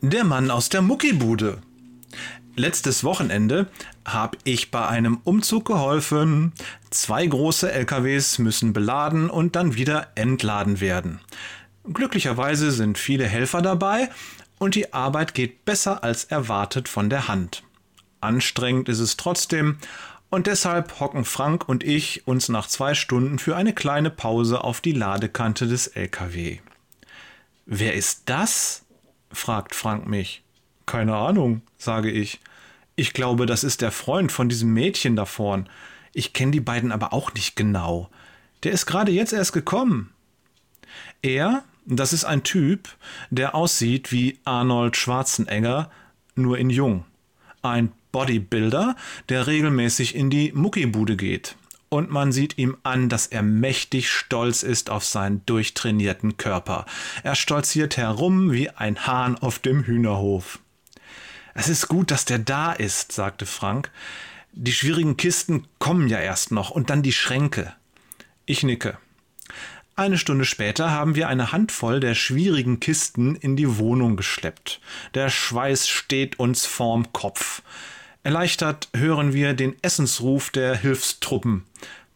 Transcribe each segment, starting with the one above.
Der Mann aus der Muckibude. Letztes Wochenende habe ich bei einem Umzug geholfen. Zwei große LKWs müssen beladen und dann wieder entladen werden. Glücklicherweise sind viele Helfer dabei und die Arbeit geht besser als erwartet von der Hand. Anstrengend ist es trotzdem und deshalb hocken Frank und ich uns nach zwei Stunden für eine kleine Pause auf die Ladekante des LKW. Wer ist das? Fragt Frank mich. Keine Ahnung, sage ich. Ich glaube, das ist der Freund von diesem Mädchen da vorn. Ich kenne die beiden aber auch nicht genau. Der ist gerade jetzt erst gekommen. Er, das ist ein Typ, der aussieht wie Arnold Schwarzenegger, nur in jung. Ein Bodybuilder, der regelmäßig in die Muckibude geht und man sieht ihm an, dass er mächtig stolz ist auf seinen durchtrainierten Körper. Er stolziert herum wie ein Hahn auf dem Hühnerhof. Es ist gut, dass der da ist, sagte Frank. Die schwierigen Kisten kommen ja erst noch und dann die Schränke. Ich nicke. Eine Stunde später haben wir eine Handvoll der schwierigen Kisten in die Wohnung geschleppt. Der Schweiß steht uns vorm Kopf. Erleichtert hören wir den Essensruf der Hilfstruppen.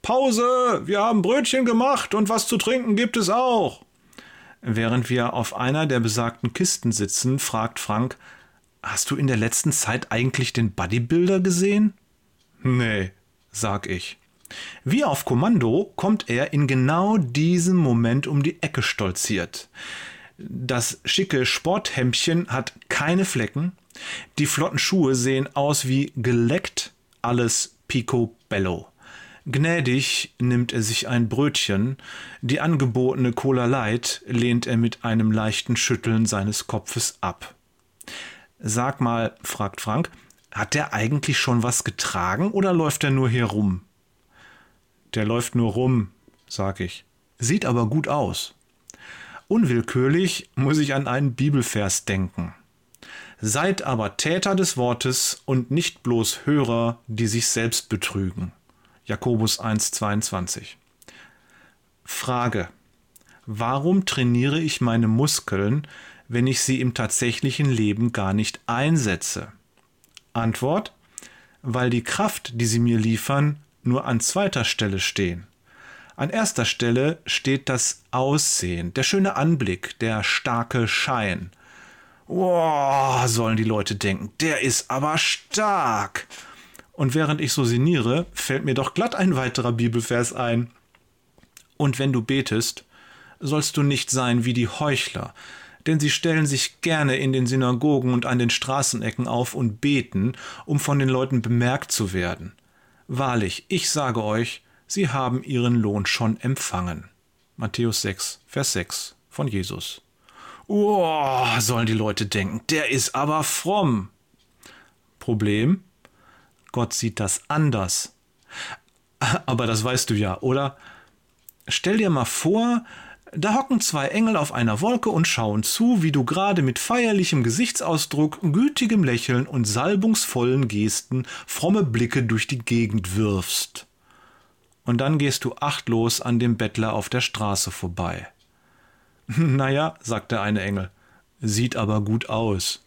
Pause! Wir haben Brötchen gemacht und was zu trinken gibt es auch. Während wir auf einer der besagten Kisten sitzen, fragt Frank, Hast du in der letzten Zeit eigentlich den Bodybuilder gesehen? Nee, sag ich. Wie auf Kommando kommt er in genau diesem Moment um die Ecke stolziert. Das schicke Sporthemdchen hat keine Flecken, die flotten Schuhe sehen aus wie geleckt, alles picobello. Gnädig nimmt er sich ein Brötchen, die angebotene Cola Light lehnt er mit einem leichten Schütteln seines Kopfes ab. Sag mal, fragt Frank, hat der eigentlich schon was getragen oder läuft er nur hier rum? Der läuft nur rum, sag ich. Sieht aber gut aus. Unwillkürlich muss ich an einen Bibelvers denken. Seid aber Täter des Wortes und nicht bloß Hörer, die sich selbst betrügen. Jakobus 1,22. Frage. Warum trainiere ich meine Muskeln, wenn ich sie im tatsächlichen Leben gar nicht einsetze? Antwort. Weil die Kraft, die sie mir liefern, nur an zweiter Stelle stehen. An erster Stelle steht das Aussehen, der schöne Anblick, der starke Schein. Wow, sollen die Leute denken, der ist aber stark. Und während ich so sinniere, fällt mir doch glatt ein weiterer Bibelvers ein. Und wenn du betest, sollst du nicht sein wie die Heuchler, denn sie stellen sich gerne in den Synagogen und an den Straßenecken auf und beten, um von den Leuten bemerkt zu werden. Wahrlich, ich sage euch, sie haben ihren Lohn schon empfangen. Matthäus 6, Vers 6 von Jesus. Oh, sollen die Leute denken, der ist aber fromm. Problem? Gott sieht das anders. Aber das weißt du ja, oder? Stell dir mal vor, da hocken zwei Engel auf einer Wolke und schauen zu, wie du gerade mit feierlichem Gesichtsausdruck, gütigem Lächeln und salbungsvollen Gesten fromme Blicke durch die Gegend wirfst. Und dann gehst du achtlos an dem Bettler auf der Straße vorbei. Naja, sagt der eine Engel, sieht aber gut aus.